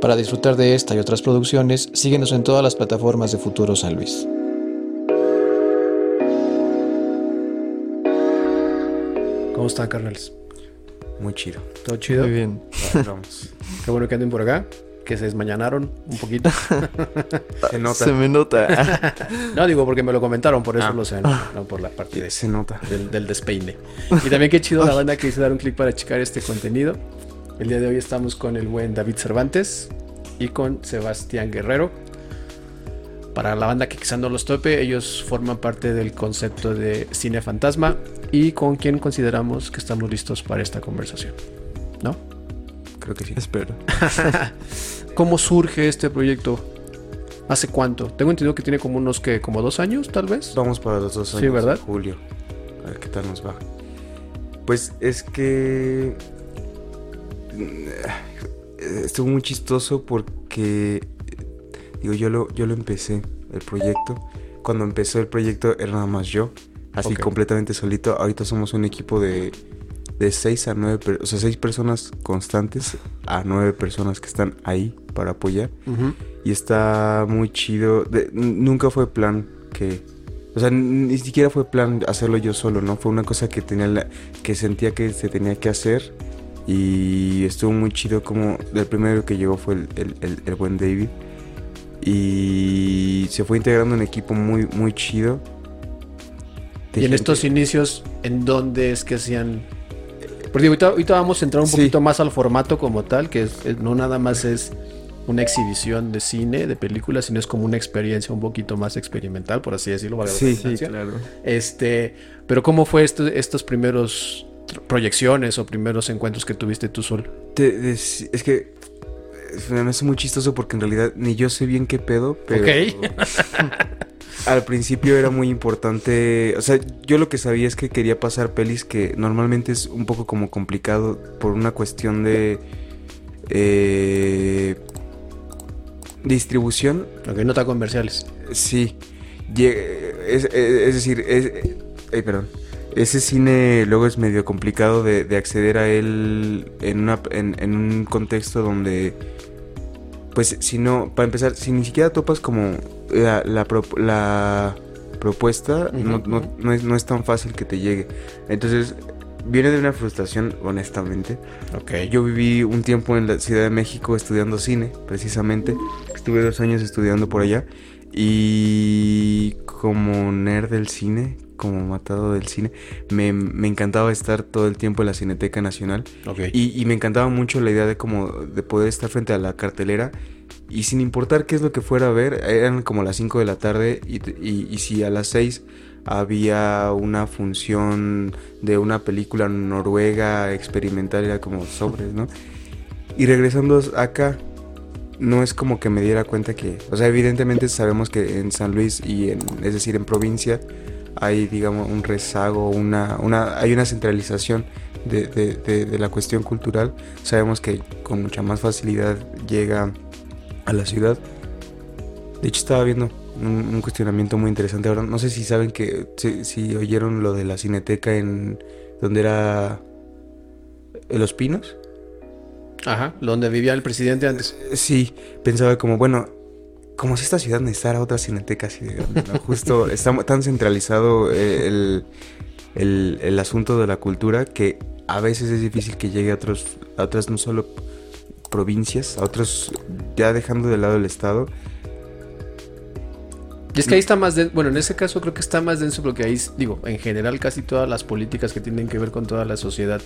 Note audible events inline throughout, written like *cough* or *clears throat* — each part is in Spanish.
Para disfrutar de esta y otras producciones, síguenos en todas las plataformas de Futuro San Luis. ¿Cómo están, carnales? Muy chido. ¿Todo chido? Muy bien. Vamos. *laughs* Qué bueno que anden por acá. Que se desmañanaron un poquito. *laughs* Se nota. Se me nota. *laughs* No, digo porque me lo comentaron, por eso Ah. lo sé, no, no por la partida Se nota. del, del despeine. Y también qué chido la banda que hizo dar un clic para checar este contenido. El día de hoy estamos con el buen David Cervantes y con Sebastián Guerrero. Para la banda que quizá no los tope, ellos forman parte del concepto de cine fantasma y con quien consideramos que estamos listos para esta conversación. ¿No? Creo que sí. Espero. *laughs* ¿Cómo surge este proyecto? ¿Hace cuánto? Tengo entendido que tiene como unos que como dos años, tal vez. Vamos para los dos años. Sí, ¿verdad? Julio. A ver qué tal nos va. Pues es que. Mm, Estuvo muy chistoso porque. Digo, yo lo, yo lo empecé, el proyecto. Cuando empezó el proyecto era nada más yo. Así completamente solito. Ahorita somos un equipo de. De 6 a 9, o sea, 6 personas constantes a 9 personas que están ahí para apoyar. Y está muy chido. De- nunca fue plan que. O sea, ni siquiera fue plan hacerlo yo solo, ¿no? Fue una cosa que tenía la- que sentía que se tenía que hacer. Y estuvo muy chido como. El primero que llegó fue el, el- el- el buen David. Y se fue integrando un equipo muy, muy chido. Y en gente- estos inicios, ¿en dónde es que hacían? Porque ahorita, ahorita vamos a entrar un Sí. poquito más al formato como tal, que es- es- no nada más es una exhibición de cine, de películas, sino es como una experiencia un poquito más experimental, por así decirlo. Sí, redundancia. claro. Este, pero ¿cómo fue esto- estos primeros proyecciones o primeros encuentros que tuviste tú solo? Te- es que. eh, Me hace muy chistoso porque en realidad ni yo sé bien qué pedo, pero. Ok. *laughs* Al principio era muy importante, o sea, yo lo que sabía es que quería pasar pelis que normalmente es un poco como complicado por una cuestión de eh, distribución. Ok, no tan comerciales. Sí, es, es- es decir, es, ay, perdón, ese cine luego es medio complicado de, de acceder a él en, una, en, en un contexto donde, pues, si no, para empezar, si ni siquiera topas como la, la, pro- la propuesta, no, no- no es, no es tan fácil que te llegue. Entonces, viene de una frustración, honestamente. Ok. Yo viví un tiempo en la Ciudad de México estudiando cine, precisamente. Estuve dos años estudiando por allá. Y como nerd del cine, como matado del cine, me, me encantaba estar todo el tiempo en la Cineteca Nacional. ok. Y, y me encantaba mucho la idea de como de poder estar frente a la cartelera y sin importar qué es lo que fuera a ver, eran como las 5 de la tarde y, y- y si a las 6 había una función de una película noruega experimental, era como sobres, ¿no? Y regresando acá, no es como que me diera cuenta que, o sea, evidentemente sabemos que en San Luis y en, es decir, en provincia, hay, digamos, un rezago, una, una, hay una centralización de, de- de- de la cuestión cultural. Sabemos que con mucha más facilidad llega a la ciudad. De hecho, estaba viendo un, un cuestionamiento muy interesante ahora. No sé si saben que, si, si oyeron lo de la cineteca en donde era en Los Pinos. Ajá, donde vivía el presidente antes. Sí, pensaba como, bueno, como si esta ciudad necesitara otra cineteca así de. Justo *laughs* está tan centralizado eh, el, el, asunto de la cultura que a veces es difícil que llegue a otros, a otras no solo provincias, a otros, ya dejando de lado el estado. Y es que ahí está más denso, bueno, en ese caso creo que está más denso porque ahí, digo, en general casi todas las políticas que tienen que ver con toda la sociedad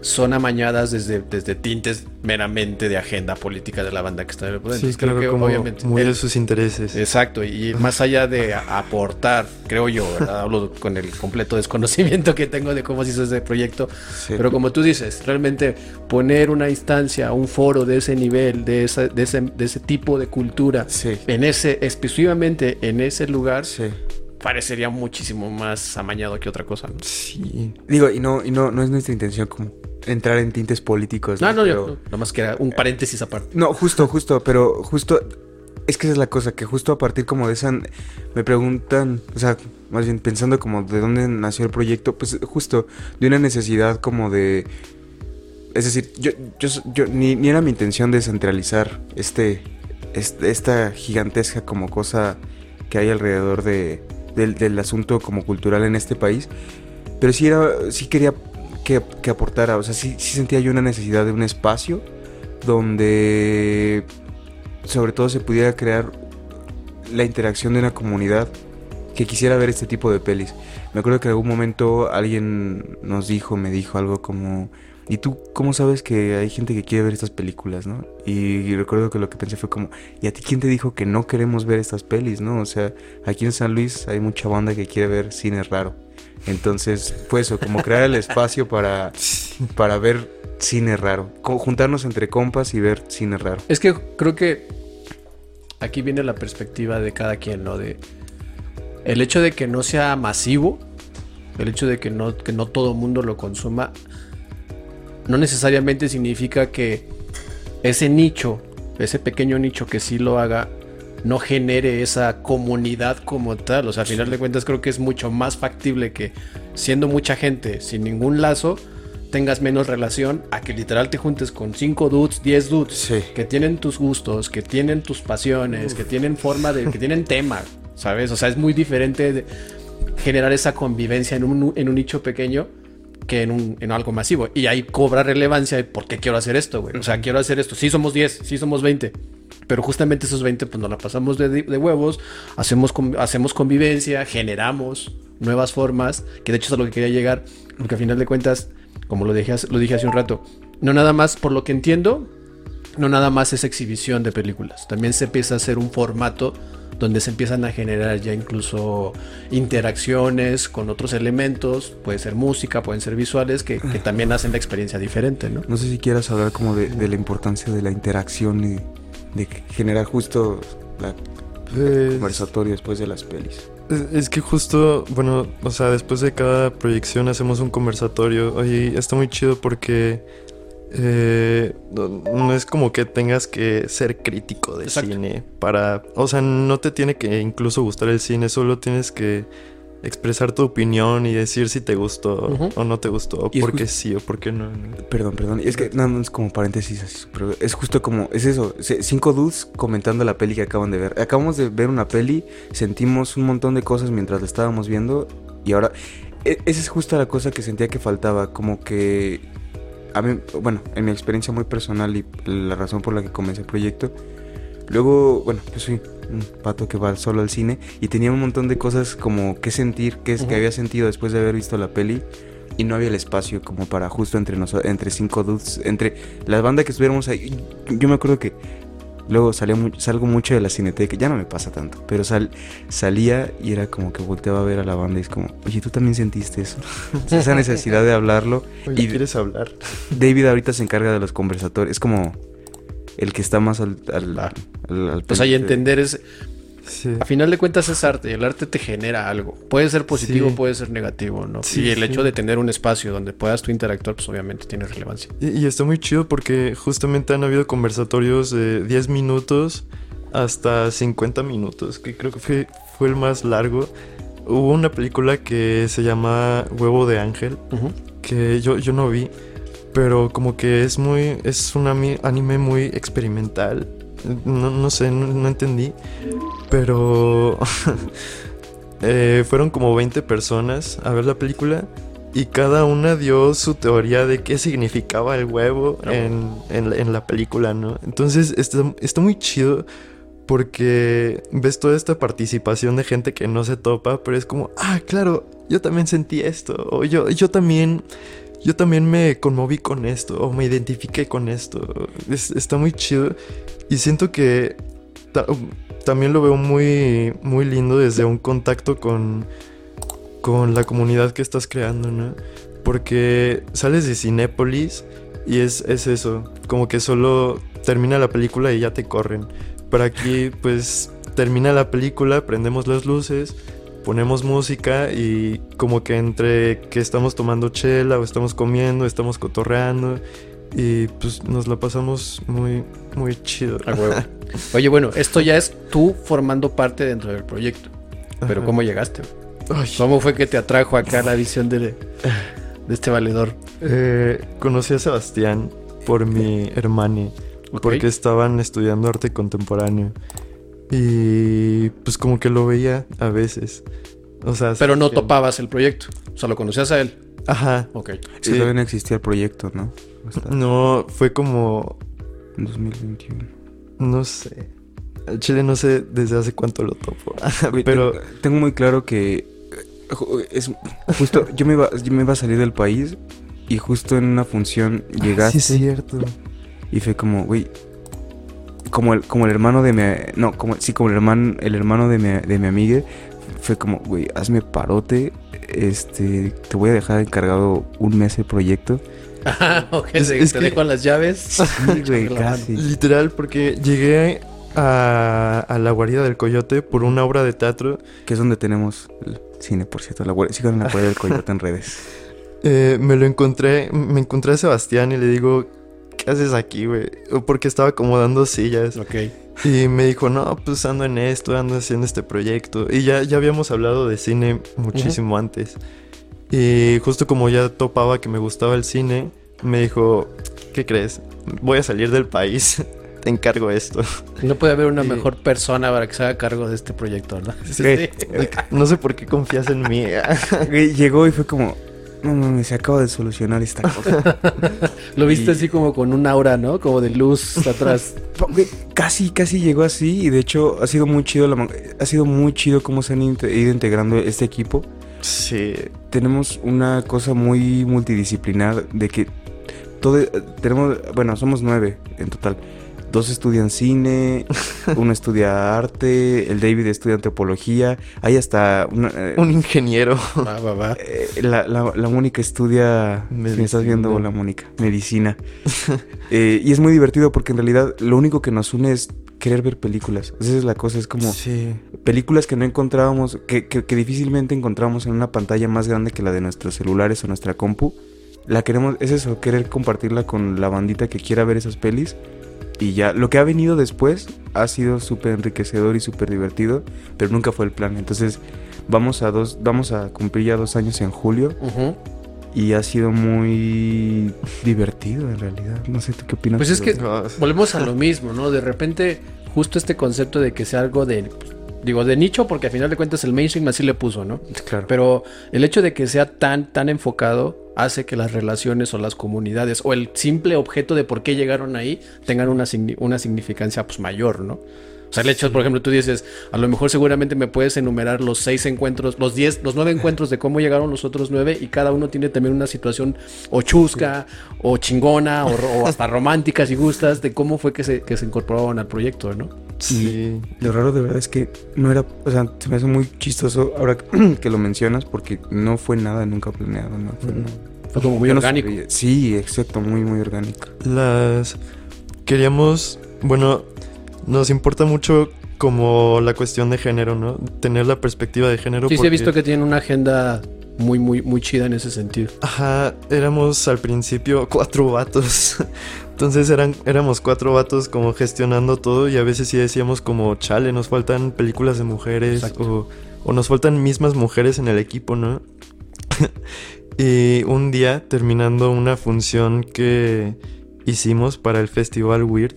son amañadas desde, desde tintes meramente de agenda política de la banda que está en el poder. Sí, Entonces, creo que como obviamente... muy de sus intereses. Exacto, y más allá de aportar, creo yo, ¿verdad? *laughs* hablo con el completo desconocimiento que tengo de cómo se hizo ese proyecto, Sí. pero como tú dices, realmente poner una instancia, un foro de ese nivel, de, esa- de, ese, de ese tipo de cultura, Sí. en ese, exclusivamente en ese lugar, Sí. parecería muchísimo más amañado que otra cosa. ¿no? Sí. Digo, y no, y no, no es nuestra intención como entrar en tintes políticos. No, no, yo, no, nada más que era un paréntesis aparte. No, justo, justo, pero justo. Es que esa es la cosa, que justo a partir como de esa. Me preguntan, o sea, más bien pensando como de dónde nació el proyecto, pues justo de una necesidad como de. es decir, yo, yo, yo ni, ni era mi intención descentralizar este, este, esta gigantesca como cosa que hay alrededor de, del, del asunto como cultural en este país. Pero sí, era, sí quería que, aportara, o sea, sí, sí sentía yo una necesidad de un espacio donde sobre todo se pudiera crear la interacción de una comunidad que quisiera ver este tipo de pelis. Me acuerdo que en algún momento alguien nos dijo, me dijo algo como, ¿y tú cómo sabes que hay gente que quiere ver estas películas, no? Y, recuerdo que lo que pensé fue como, ¿y a ti quién te dijo que no queremos ver estas pelis, no? O sea, aquí en San Luis hay mucha banda que quiere ver cine raro. Entonces, fue eso, como crear el espacio para, para ver cine raro. juntarnos entre compas y ver cine raro. Es que creo que aquí viene la perspectiva de cada quien, ¿no? De el hecho de que no sea masivo, el hecho de que no, que no todo mundo lo consuma, no necesariamente significa que ese nicho, ese pequeño nicho que sí lo haga, no genere esa comunidad como tal. O sea, al final de cuentas creo que es mucho más factible que siendo mucha gente sin ningún lazo, tengas menos relación a que literal te juntes con 5 dudes, 10 dudes Sí. que tienen tus gustos, que tienen tus pasiones, que tienen forma de, que tienen tema, ¿sabes? O sea, es muy diferente de generar esa convivencia en un, en un nicho pequeño que en, un, en algo masivo. Y ahí cobra relevancia de por qué quiero hacer esto, güey. O sea, quiero hacer esto. Sí somos 10, sí somos 20. Pero justamente esos 20 pues nos la pasamos de, de huevos, hacemos, hacemos convivencia, generamos nuevas formas, que de hecho es a lo que quería llegar, porque al final de cuentas, como lo dije, lo dije hace un rato, no nada más, por lo que entiendo, no nada más es exhibición de películas, también se empieza a hacer un formato donde se empiezan a generar ya incluso interacciones con otros elementos, puede ser música, pueden ser visuales, que, que también hacen la experiencia diferente, ¿no? No sé si quieras hablar como de, de la importancia de la interacción y de generar justo la Pues, conversatorio después de las pelis. es, es que justo, bueno, o sea, después de cada proyección hacemos un conversatorio. Oye, está muy chido porque eh, no, no es como que tengas que ser crítico de Exacto. cine para, o sea, no te tiene que incluso gustar el cine, solo tienes que expresar tu opinión y decir si te gustó o no te gustó, o por qué just- sí o por qué no. ¿no? Perdón, perdón. Es que nada más como paréntesis así súper- Es justo como, es eso, cinco dudes comentando la peli que acaban de ver. Acabamos de ver una peli, sentimos un montón de cosas mientras la estábamos viendo y ahora... e- Esa es justo la cosa que sentía que faltaba, como que... A mí, bueno, en mi experiencia muy personal y la razón por la que comencé el proyecto, luego, bueno, yo soy un pato que va solo al cine y tenía un montón de cosas como que sentir, que es que había sentido después de haber visto la peli y no había el espacio como para justo entre nosotros, entre cinco dudes, entre la banda que estuviéramos ahí. Yo me acuerdo que luego salía mu- salgo mucho de la cineteca, ya no me pasa tanto, pero sal, salía y era como que volteaba a ver a la banda y es como, oye, tú también sentiste eso. *laughs* Esa necesidad de hablarlo. Oye, Y- ¿quieres hablar? David ahorita se encarga de los conversatorios, es como el que está más al... al, al- al Pues ahí pendiente. entender es, Sí. a final de cuentas es arte, y el arte te genera algo. Puede ser positivo, Sí. puede ser negativo, ¿no? Sí, y el hecho de tener un espacio donde puedas tú interactuar, pues obviamente tiene relevancia. Y, y está muy chido porque justamente han habido conversatorios de 10 minutos hasta 50 minutos, que creo que fue, fue el más largo. Hubo una película que se llama Huevo de Ángel, que yo, yo no vi, pero como que es muy, es un anime muy experimental. No, no sé, no, no entendí, pero *laughs* eh, fueron como 20 personas a ver la película y cada una dio su teoría de qué significaba el huevo Ah, en, en la- en la película, ¿no? Entonces está, está muy chido porque ves toda esta participación de gente que no se topa, pero es como, ah, claro, yo también sentí esto, o yo, yo también, yo también me conmoví con esto, o me identifiqué con esto. Es- está muy chido y siento que ta- también lo veo muy, muy lindo desde un contacto con, con la comunidad que estás creando, ¿no? Porque sales de Cinépolis y es, es eso, como que solo termina la película y ya te corren. Pero aquí, pues, termina la película, prendemos las luces, ponemos música y como que entre que estamos tomando chela o estamos comiendo, estamos cotorreando y pues nos la pasamos muy, muy chido. A huevo. *laughs* Oye, bueno, esto ya es tú formando parte dentro del proyecto. Pero Ajá. ¿cómo llegaste? Ay, ¿Cómo fue que te atrajo acá la visión de, de este valedor? Eh, conocí a Sebastián por mi hermana, Ok. porque estaban estudiando arte contemporáneo. Y pues como que lo veía a veces. O sea, Pero no que- topabas el proyecto. O sea, lo conocías a él. Aja. Ok. Sí, todavía no existía el proyecto, ¿no? Hasta No, fue como, en 2021. no sé. Chile no sé desde hace cuánto lo topo. *laughs* Pero tengo, tengo muy claro que eh, es justo yo me iba yo me iba a salir del país y justo en una función llegaste sí es cierto. y fue como, güey, como el como el hermano de mi no, como sí como el hermano el hermano de mi de mi amiga fue como, güey, hazme parote, este, te voy a dejar encargado un mes el proyecto. Ajá, *laughs* ok. Es- te es te que- dejo las llaves. Sí, güey, *laughs* casi. Literal, porque llegué a, a la guarida del coyote por una obra de teatro. Que es donde tenemos el cine, por cierto, la sigan la guardia del coyote en redes. *laughs* Eh, me lo encontré, me encontré a Sebastián y le digo, ¿qué haces aquí, güey? Porque estaba acomodando sillas. Ok. Y me dijo, no, pues ando en esto, ando haciendo este proyecto. Y ya, ya habíamos hablado de cine muchísimo antes. Y justo como ya topaba que me gustaba el cine, me dijo, ¿qué crees? Voy a salir del país. *laughs* Te encargo esto. No puede haber una Sí. mejor persona para que se haga cargo de este proyecto, ¿no? Sí. Güey, *laughs* No sé por qué confías en mí. *laughs* Llegó y fue como, no mames, se acaba de solucionar esta *laughs* cosa. Lo viste Y- así como con un aura, ¿no? Como de luz atrás. *laughs* Casi, casi llegó así y de hecho ha sido muy chido, la ha sido muy chido cómo se han ido integrando este equipo. Sí. Tenemos una cosa muy multidisciplinar de que todo, tenemos, bueno, somos nueve en total. Dos estudian cine, *laughs* uno estudia arte, el David estudia antropología, hay hasta una, eh, Un ingeniero. Va, va, va. Eh, la, la, la Mónica estudia. Si me estás viendo, Medicina. la Mónica. Medicina. *laughs* Eh, y es muy divertido porque en realidad lo único que nos une es querer ver películas. Esa es la cosa, es como Sí. películas que no encontrábamos, que, que, que difícilmente encontramos en una pantalla más grande que la de nuestros celulares o nuestra compu. La queremos, es eso, querer compartirla con la bandita que quiera ver esas pelis. Y ya, lo que ha venido después ha sido súper enriquecedor y súper divertido, pero nunca fue el plan. Entonces, vamos a dos, vamos a cumplir ya dos años en julio y ha sido muy divertido en realidad. No sé, ¿tú qué opinas? Pues es que volvemos a lo mismo, ¿no? De repente, justo este concepto de que sea algo de. Digo, de nicho, porque al final de cuentas el mainstream así le puso, ¿no? Claro. Pero el hecho de que sea tan, tan enfocado hace que las relaciones o las comunidades o el simple objeto de por qué llegaron ahí tengan una, una significancia pues mayor, ¿no? O sea, el hecho, por ejemplo, tú dices, a lo mejor seguramente me puedes enumerar los seis encuentros, los diez, los nueve encuentros de cómo llegaron los otros nueve y cada uno tiene también una situación o chusca, o chingona, o hasta romántica si gustas, de cómo fue que se, que se incorporaron al proyecto, ¿no? Sí. Lo raro de verdad es que no era, o sea, se me hace muy chistoso ahora *clears throat* que lo mencionas porque no fue nada nunca planeado, no fue. Fue como muy Yo orgánico. sí, exacto, muy, muy orgánico. Las queríamos, bueno, nos importa mucho como la cuestión de género, ¿no? Tener la perspectiva de género. Sí, sí, he visto que tienen una agenda muy, muy, muy chida en ese sentido. Ajá, éramos al principio cuatro vatos. *laughs* Entonces eran, éramos cuatro vatos como gestionando todo y a veces sí decíamos como, chale, nos faltan películas de mujeres o, o nos faltan mismas mujeres en el equipo, ¿no? *laughs* y un día, terminando una función que hicimos para el festival Weird,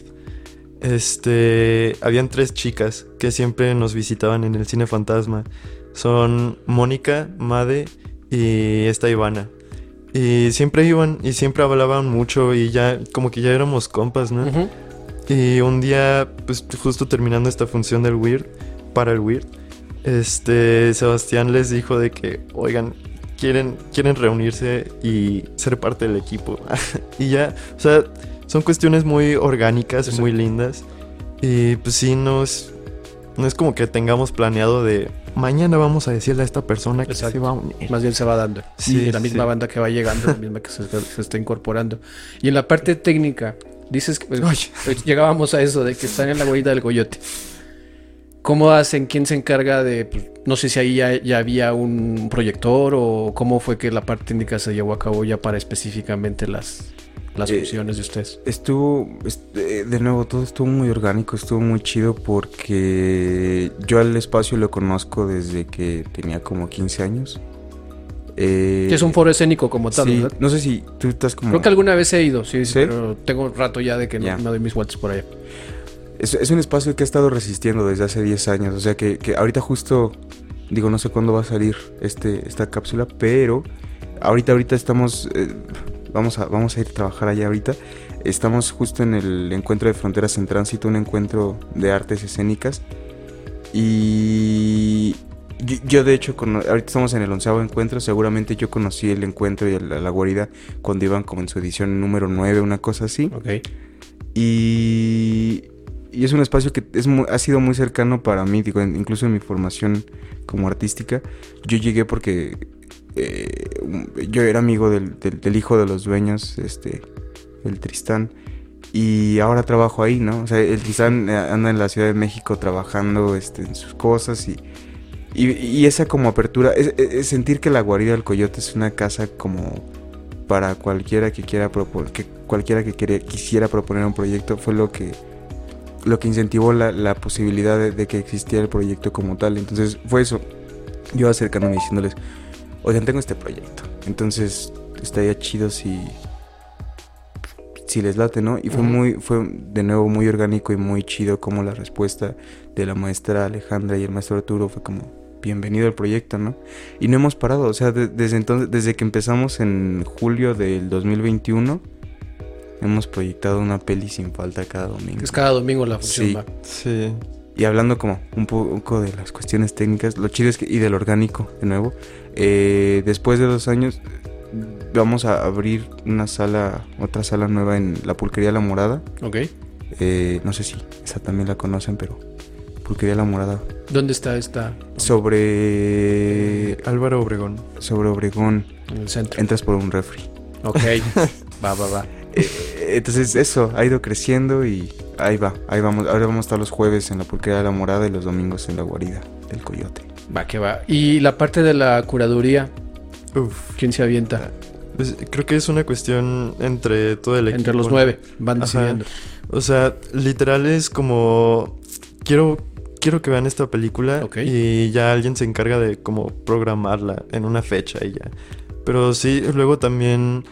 este, habían tres chicas que siempre nos visitaban en el cine fantasma. Son Mónica, Made y esta Ivana. Y siempre iban y siempre hablaban mucho y ya como que ya éramos compas, ¿no? Ujú. Y un día, pues justo terminando esta función del Weird, para el Weird, este, Sebastián les dijo de que, oigan, quieren, quieren reunirse y ser parte del equipo. *laughs* y ya, o sea, son cuestiones muy orgánicas, muy lindas. Y pues sí, no es, no es como que tengamos planeado de, mañana vamos a decirle a esta persona que Exacto. se va a unir. Más bien se va dando. Sí, y la misma sí. banda que va llegando, la misma que se, se está incorporando. Y en la parte técnica, dices que pues, pues, llegábamos a eso de que están en la huella del coyote. ¿Cómo hacen? ¿Quién se encarga de.? pues, no sé si ahí ya, ya había un proyector o cómo fue que la parte técnica se llevó a cabo ya para específicamente las, las Eh, funciones de ustedes. Estuvo, este, de nuevo, todo estuvo muy orgánico, estuvo muy chido porque yo al espacio lo conozco desde que tenía como 15 años. Eh, Que es un foro escénico como tal, sí, ¿verdad? no sé si tú estás como... Creo que alguna vez he ido, sí, sí, pero tengo un rato ya de que no Ya. me doy mis vueltas por allá. Es, es un espacio que ha estado resistiendo desde hace 10 años. O sea que, que ahorita justo, digo, no sé cuándo va a salir este, esta cápsula, pero ahorita, ahorita estamos, eh, vamos, a, vamos a ir a trabajar allá ahorita. Estamos justo en el encuentro de Fronteras en Tránsito, un encuentro de artes escénicas. Y yo, yo, de hecho, cono- ahorita estamos en el onceavo encuentro, seguramente yo conocí el encuentro y la, la guarida cuando iban como en su edición número 9, una cosa así. Ok. Y, y es un espacio que es ha sido muy cercano para mí, digo, incluso en mi formación como artística. Yo llegué porque eh, yo era amigo del, hijo de los dueños, este, el Tristán. Y ahora trabajo ahí, ¿no? O sea, el Tristán eh, anda en la Ciudad de México trabajando este, en sus cosas y, y, esa como apertura, sentir que la guarida del coyote es una casa como para cualquiera que quiera proponer, que cualquiera que quiere- quisiera proponer un proyecto fue lo que lo que incentivó la, la posibilidad de, de que existiera el proyecto como tal. Entonces fue eso. Yo acercándome diciéndoles, oigan, tengo este proyecto. Entonces estaría chido si si les late, ¿no? Y fue muy, fue de nuevo muy orgánico y muy chido como la respuesta de la maestra Alejandra y el maestro Arturo fue como bienvenido al proyecto, ¿no? Y no hemos parado, o sea, de- desde entonces, desde que empezamos en julio del 2021, hemos proyectado una peli sin falta cada domingo. Es cada domingo la función, Sí. va. Sí. Y hablando como un poco de las cuestiones técnicas, lo chido es que, y del orgánico, de nuevo, eh, después de dos años vamos a abrir una sala, otra sala nueva en la Pulquería La Morada. Ok. Eh, no sé si esa también la conocen, pero Pulquería La Morada. ¿Dónde está esta? Sobre, Álvaro Obregón. sobre Obregón, En el centro. entras por un refri. Ok. *laughs* va, va, va. Eh, entonces eso, ha ido creciendo y ahí va, ahí vamos. Ahora vamos a estar los jueves en la Pulquería La Morada y los domingos en la guarida del Coyote. Va, que va. Y la parte de la curaduría, Uf. ¿quién se avienta? Pues, creo que es una cuestión entre todo el equipo. Entre los nueve van Ajá. decidiendo. O sea, literal es como quiero quiero que vean esta película Ok. y ya alguien se encarga de como programarla en una fecha y ya. Pero sí, luego también,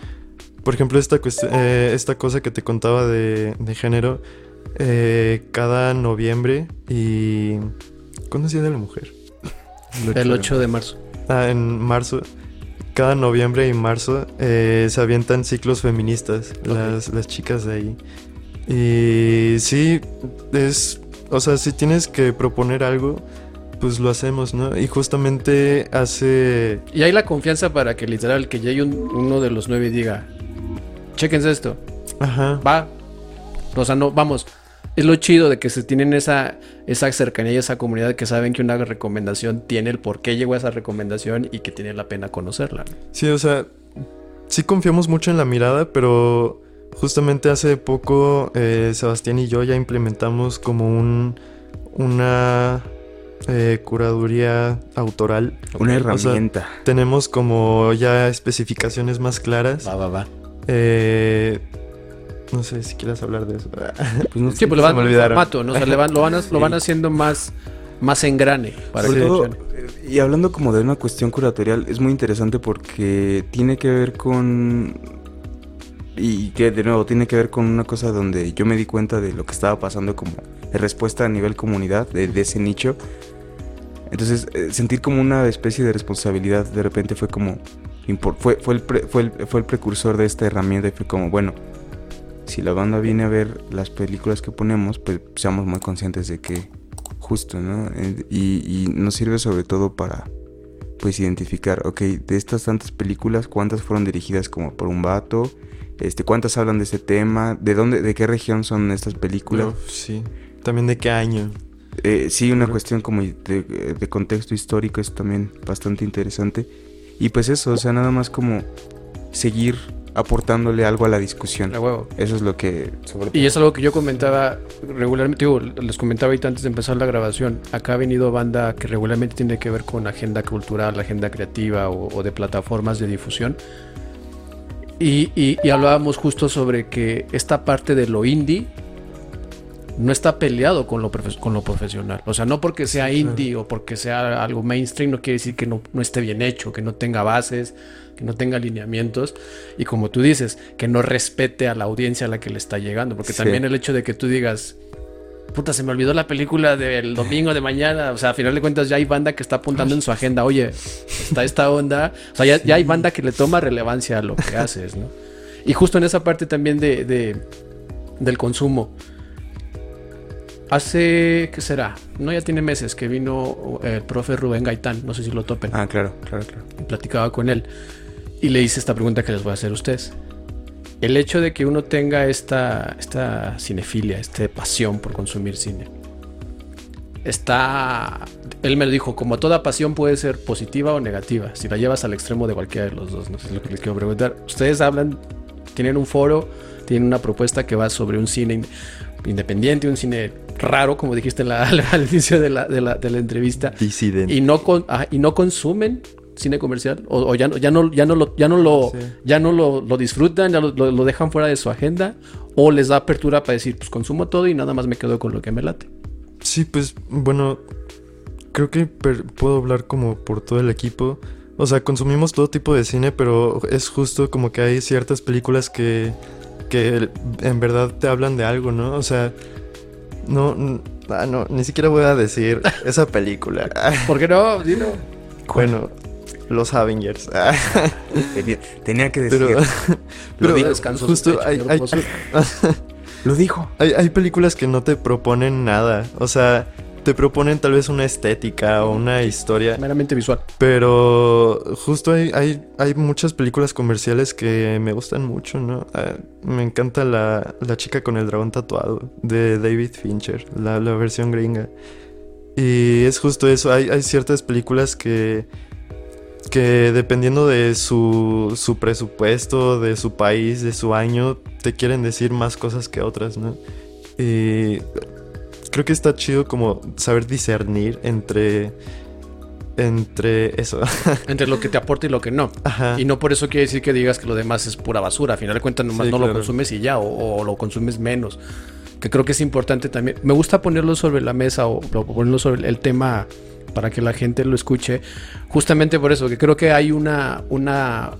por ejemplo, esta cuestión, eh, esta cosa que te contaba de, de género, eh, cada noviembre y ¿cuándo es Día de la Mujer? El 8 de marzo. Ah, en marzo. Cada noviembre y marzo eh, se avientan ciclos feministas, las, las chicas de ahí. Y sí, es. O sea, si tienes que proponer algo, pues lo hacemos, ¿no? Y justamente hace. Y hay la confianza para que literal que llegue un- uno de los nueve y diga, chequense esto, Ajá. va. O sea, no, vamos. Es lo chido de que se tienen esa, esa cercanía y esa comunidad que saben que una recomendación tiene el por qué llegó a esa recomendación y que tiene la pena conocerla. ¿no? Sí, o sea, sí confiamos mucho en la mirada, pero justamente hace poco eh, Sebastián y yo ya implementamos como un una eh, curaduría autoral. Una O sea, herramienta. tenemos como ya especificaciones más claras. Va, va, va. Eh, no sé si quieras hablar de eso. *laughs* Pues no Sí, pues se lo van, me olvidaron. formato, ¿no? O sea, le van- lo, van, lo van haciendo más, más engrane para Sobre que todo, eh, y hablando como de una cuestión curatorial, es muy interesante porque tiene que ver con... Y que de nuevo tiene que ver con una cosa donde yo me di cuenta de lo que estaba pasando como respuesta a nivel comunidad de, de ese nicho. Entonces, eh, sentir como una especie de responsabilidad de repente fue como... Fue, fue, el pre- fue, el, fue el precursor de esta herramienta y fue como, bueno, si la banda viene a ver las películas que ponemos, pues seamos muy conscientes de que justo, ¿no? Eh, Y, y nos sirve sobre todo para, pues, identificar, ok, de estas tantas películas, ¿cuántas fueron dirigidas como por un vato? Este, ¿Cuántas hablan de este tema? ¿De dónde, de qué región son estas películas? Sí. También de qué año. Eh, sí, una cuestión como de, de contexto histórico es también bastante interesante. Y pues eso, o sea, nada más como seguir aportándole algo a la discusión. A huevo. Eso es lo que... Sobre Y es algo que yo comentaba regularmente, digo, les comentaba ahorita antes de empezar la grabación. Acá ha venido banda que regularmente tiene que ver con agenda cultural, agenda creativa o, o de plataformas de difusión. Y, y- y hablábamos justo sobre que esta parte de lo indie no está peleado con lo, con lo profesional. O sea, no porque sea indie o porque sea algo mainstream, no quiere decir que no, no esté bien hecho, que no tenga bases, que no tenga alineamientos. Y como tú dices, que no respete a la audiencia a la que le está llegando. Porque Sí. también el hecho de que tú digas, puta, se me olvidó la película del domingo de mañana. O sea, a final de cuentas ya hay banda que está apuntando en su agenda, oye, está esta onda. O sea, ya, ya hay banda que le toma relevancia a lo que haces, ¿no? Y justo en esa parte también de, de- del consumo. Hace, ¿qué será? No, ya tiene meses que vino el profe Rubén Gaitán, no sé si lo topen, Ah, claro, claro, claro. platicaba con él y le hice esta pregunta que les voy a hacer a ustedes. El hecho de que uno tenga esta, esta cinefilia, esta pasión por consumir cine, está, él me lo dijo, como toda pasión puede ser positiva o negativa, si la llevas al extremo de cualquiera de los dos, no sé lo que les quiero preguntar. Ustedes hablan, tienen un foro, tienen una propuesta que va sobre un cine in- independiente, un cine raro, como dijiste en la- *laughs* al inicio de la, de la- de la entrevista, Disidente. y no con- ajá, y no consumen cine comercial o, o ya, no- ya no ya no lo ya no lo Sí. ya no lo, lo disfrutan ya lo, lo- lo dejan fuera de su agenda o les da apertura para decir pues consumo todo y nada más me quedo con lo que me late Sí, pues bueno, creo que puedo hablar como por todo el equipo. O sea, consumimos todo tipo de cine, pero es justo como que hay ciertas películas que, que en verdad te hablan de algo, ¿no? O sea, no, n- ah, no, ni siquiera voy a decir *laughs* esa película. *laughs* ¿por qué no? Dilo. bueno, los Avengers. *laughs* Tenía, tenía que decir. pero justo pecho, hay, señor hay, Pozo. Lo dijo. Hay, hay películas que no te proponen nada. O sea, te proponen tal vez una estética o una historia. meramente visual Pero justo hay, hay, hay muchas películas comerciales que me gustan mucho, ¿no? Ah, me encanta la, la chica con el dragón tatuado de David Fincher, la, la versión gringa. Y es justo eso, hay, hay ciertas películas que, que dependiendo de su, su presupuesto, de su país, de su año, te quieren decir más cosas que otras, ¿no? Y creo que está chido como saber discernir entre entre eso. *laughs* entre lo que te aporta y lo que no Ajá. y no por eso quiere decir que digas que lo demás es pura basura. A final de cuentas, nomás Sí, no lo consumes y ya, o, o lo consumes menos. Que creo que es importante también. Me gusta ponerlo sobre la mesa o, o ponerlo sobre el tema para que la gente lo escuche. Justamente por eso, que creo que hay una, una,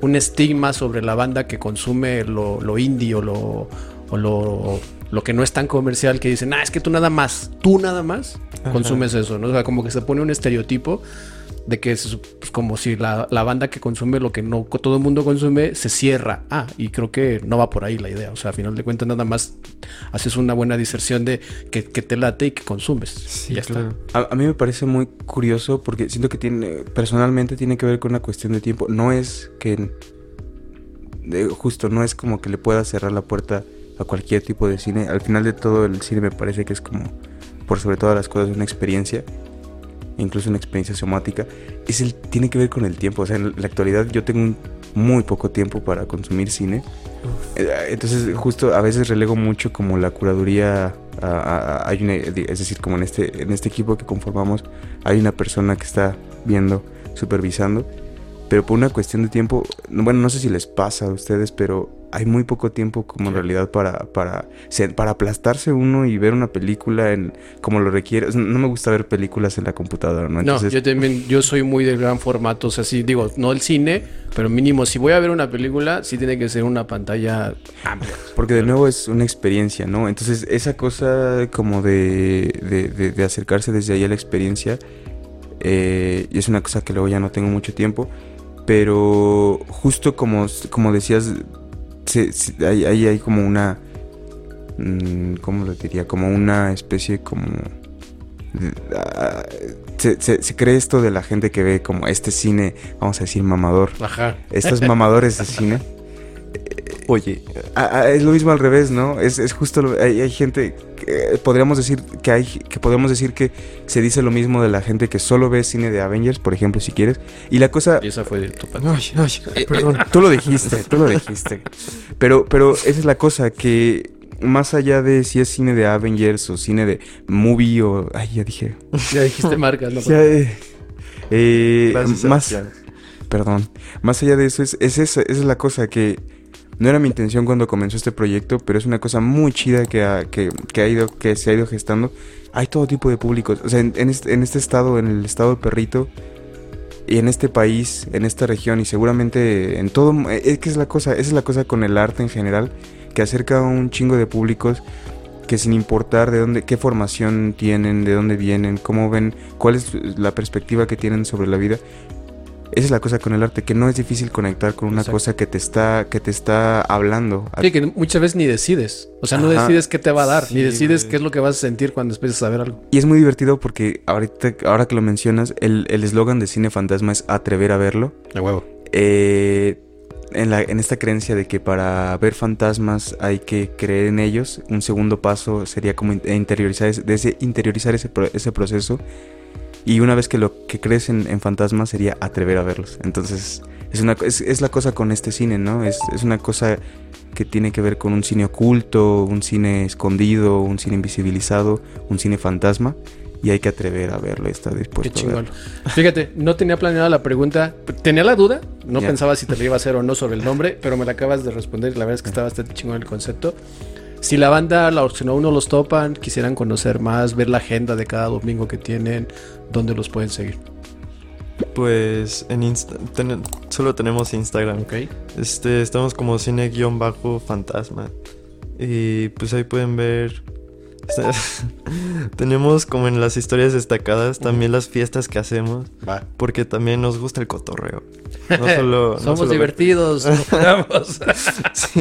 un estigma sobre la banda que consume lo, lo indie o lo, o lo, lo que no es tan comercial que dicen, ah, es que tú nada más, tú nada más Ajá. consumes eso, ¿no? O sea, como que se pone un estereotipo de que es pues, como si la, la banda que consume lo que no todo el mundo consume se cierra. Ah, y creo que no va por ahí la idea. O sea, a final de cuentas nada más haces una buena diserción de que, que te late y que consumes. Sí, y ya claro. está. A, a mí me parece muy curioso porque siento que tiene, personalmente tiene que ver con una cuestión de tiempo. No es que, de- justo, no es como que le pueda cerrar la puerta a cualquier tipo de cine. Al final de todo el cine me parece que es como, por sobre todas las cosas, una experiencia. Incluso una experiencia somática. Es el, tiene que ver con el tiempo. O sea, en la actualidad yo tengo muy poco tiempo para consumir cine. Eh, Entonces, justo a veces relego mucho como la curaduría. a- a- a- hay una- es decir, como en este, en este equipo que conformamos, hay una persona que está viendo, supervisando. Pero por una cuestión de tiempo, bueno, no sé si les pasa a ustedes, pero hay muy poco tiempo como en realidad para, para, para aplastarse uno y ver una película en como lo requiere. No me gusta ver películas en la computadora, ¿no? No, Entonces, yo también, yo soy muy de gran formato, o sea, sí, digo, no el cine, pero mínimo, si voy a ver una película, sí tiene que ser una pantalla amplia. Porque de nuevo es una experiencia, ¿no? Entonces esa cosa como de, de, de- de acercarse desde ahí a la experiencia eh, y es una cosa que luego ya no tengo mucho tiempo, pero justo como, como decías, se- se- ahí hay, hay como una, mm, ¿cómo lo diría? Como una especie como... ah, se, se- se cree esto de la gente que ve como este cine, vamos a decir, mamador. Ajá. Estos mamadores de cine. *laughs* Oye, es lo mismo al revés, ¿no? Es, es justo, lo- hay, hay gente, que, podríamos decir que hay, que podemos decir que se dice lo mismo de la gente que solo ve cine de Avengers, por ejemplo, si quieres. Y la cosa, Y esa fue de tu ay, ay, perdón. tú lo dijiste, tú lo dijiste. Pero, pero esa es la cosa, que más allá de si es cine de Avengers o cine de movie o... Ay, ya dije. Ya dijiste marcas, ¿no? Ya, eh, eh, más, perdón, más allá de eso es, es esa, esa es la cosa que No era mi intención cuando comenzó este proyecto, pero es una cosa muy chida que, ha, que, ha ido, que se ha ido gestando. Hay todo tipo de públicos. O sea, en, este, este estado, en el estado de Perrito, y en este país, en esta región, y seguramente en todo. Es que es la cosa, esa es la cosa con el arte en general, que acerca a un chingo de públicos que sin importar de dónde, qué formación tienen, de dónde vienen, cómo ven, cuál es la perspectiva que tienen sobre la vida, esa es la cosa con el arte, que no es difícil conectar con una Exacto. cosa que te está, que te está hablando. Sí, que muchas veces ni decides. O sea, no Ajá. decides qué te va a dar, ni decides güey. qué es lo que vas a sentir cuando empieces a ver algo. Y es muy divertido porque ahorita, ahora que lo mencionas, el el eslogan de Cine Fantasma es atrever a verlo. De huevo. Eh, en, la, en esta creencia de que para ver fantasmas hay que creer en ellos, un segundo paso sería como in- interiorizar, ese, de ese- interiorizar ese, pro- ese proceso. Y una vez que lo que crees en, en fantasmas sería atrever a verlos. Entonces, es, una, es, es la cosa con este cine, ¿no? Es, es una cosa que tiene que ver con un cine oculto, un cine escondido, un cine invisibilizado, un cine fantasma. Y hay que atrever a verlo, está Qué dispuesto a chingón. Fíjate, no tenía planeada la pregunta. Tenía la duda. No Ya. pensaba si te la iba a hacer o no sobre el nombre, pero me la acabas de responder. La verdad es que está bastante chingón el concepto. Si la banda, la si no uno los topan, quisieran conocer más, ver la agenda de cada domingo que tienen, ¿dónde los pueden seguir? Pues en Insta ten- solo tenemos Instagram. Ok. Este, estamos como cine-fantasma. Y pues ahí pueden ver. *laughs* tenemos como en las historias destacadas también las fiestas que hacemos. Va. Porque también nos gusta el cotorreo. No *laughs* solo. no Somos solo ver- divertidos. nos *laughs* jugamos. Sí,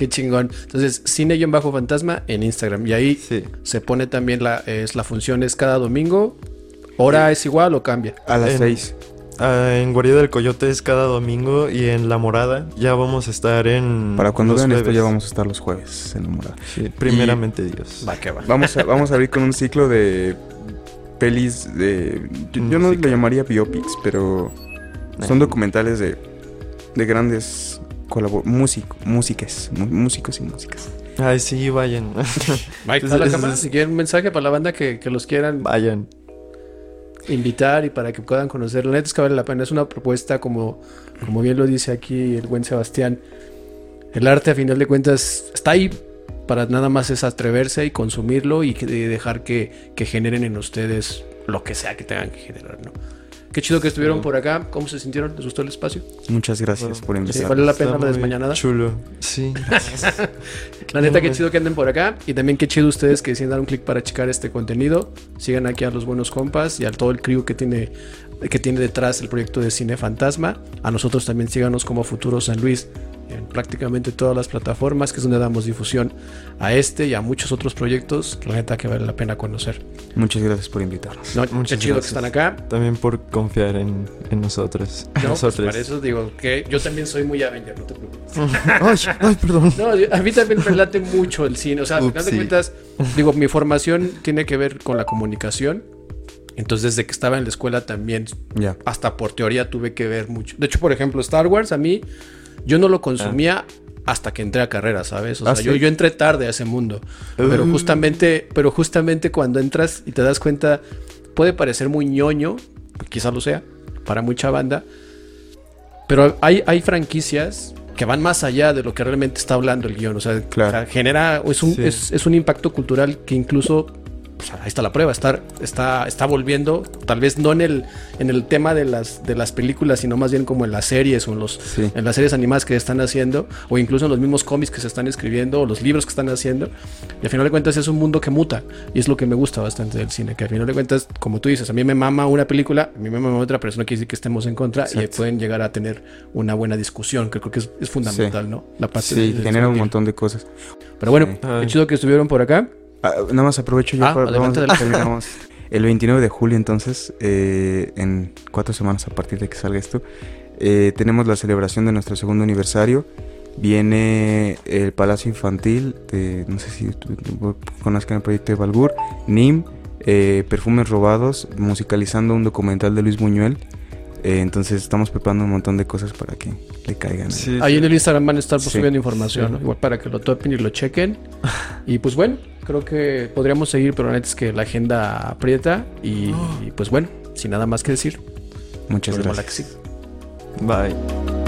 Qué chingón. Entonces, cine-fantasma en Instagram. Y ahí sí. se pone también la, es, la función es cada domingo. ¿Hora es igual o cambia? A las En- seis. Ah, en Guarida del Coyote es cada domingo y en La Morada ya vamos a estar en. Para cuando vean esto ya vamos a estar los jueves en la morada. Sí, primeramente Dios. Va que va. Vamos a, vamos a abrir con un ciclo de pelis de... Yo, yo no le llamaría biopics, pero son documentales de, de grandes colabor músico, músiques, mu- músicos y músicas. Ay, sí, vayan. *laughs* Está *laughs* la cámara. ese- Si quieren un mensaje para la banda que, que los quieran vayan. invitar y para que puedan conocer. La neta es que vale la pena. Es una propuesta como, como bien lo dice aquí el buen Sebastián. El arte a final de cuentas está ahí para nada más es atreverse y consumirlo y, que- y dejar que, que generen en ustedes lo que sea que tengan que generar, ¿no? Qué chido que estuvieron por acá. ¿Cómo se sintieron? ¿Les gustó el espacio? Muchas gracias por Sí, invitarme. vale la pena la desmañanada. Chulo. Sí, *laughs* gracias. La neta, qué chido que anden por acá. Y también qué chido ustedes que deciden dar un clic para checar este contenido. Sigan aquí a los buenos compas y a todo el crew que tiene, que tiene detrás el proyecto de Cine Fantasma. A nosotros también síganos como Futuro San Luis en prácticamente todas las plataformas, que es donde damos difusión a este y a muchos otros proyectos. La neta que vale la pena conocer. Muchas gracias por invitarnos. No, Muchas chido gracias. que están acá. También por confiar en, en nosotros. No, pues nosotros. para eso digo que yo también soy muy Avenger, no te preocupes. *laughs* ay, ay, perdón. No, a mí también me late mucho el cine. O sea, al final de cuentas, digo, mi formación tiene que ver con la comunicación. Entonces, desde que estaba en la escuela también, Ya. hasta por teoría tuve que ver mucho. De hecho, por ejemplo, Star Wars a mí, yo no lo consumía hasta que entré a carrera, ¿sabes? O sea, Ah, yo, ¿sí? yo entré tarde a ese mundo. Pero Uh. justamente, pero justamente cuando entras y te das cuenta, puede parecer muy ñoño, quizá lo sea, para mucha banda. Pero hay, hay franquicias que van más allá de lo que realmente está hablando el guion. O sea, Claro. o sea, genera, es un, Sí. es, es un impacto cultural que incluso, pues, ahí está la prueba, está, está, está volviendo, tal vez no en el, en el tema de las, de las películas, sino más bien como en las series o en, los, Sí. en las series animadas que están haciendo, o incluso en los mismos cómics que se están escribiendo, o los libros que están haciendo. Y al final de cuentas es un mundo que muta, y es lo que me gusta bastante del cine, que al final de cuentas, como tú dices, a mí me mama una película, a mí me mama otra, pero eso no quiere decir que estemos en contra, y Exacto. pueden llegar a tener una buena discusión, que creo que es, es fundamental, ¿no? La parte Sí, del- del genera un montón de cosas. Pero bueno, Sí. qué chido que estuvieron por acá. Ah, nada más aprovecho yo Ah, para vamos- terminamos. El 29 de julio, entonces, eh, en cuatro semanas a partir de que salga esto, eh, tenemos la celebración de nuestro segundo aniversario. Viene el Palacio Infantil, de, no sé si conozcan el proyecto de Balgur, NIM, eh, Perfumes Robados, musicalizando un documental de Luis Buñuel. Eh, entonces estamos preparando un montón de cosas para que le caigan. Sí, Ahí sí. en el Instagram van a estar pues, Sí. subiendo información, ¿no? igual para que lo topen y lo chequen. Y pues bueno, creo que podríamos seguir, pero la neta es que la agenda aprieta. Y, y, pues bueno, sin nada más que decir, Muchas gracias. Bye.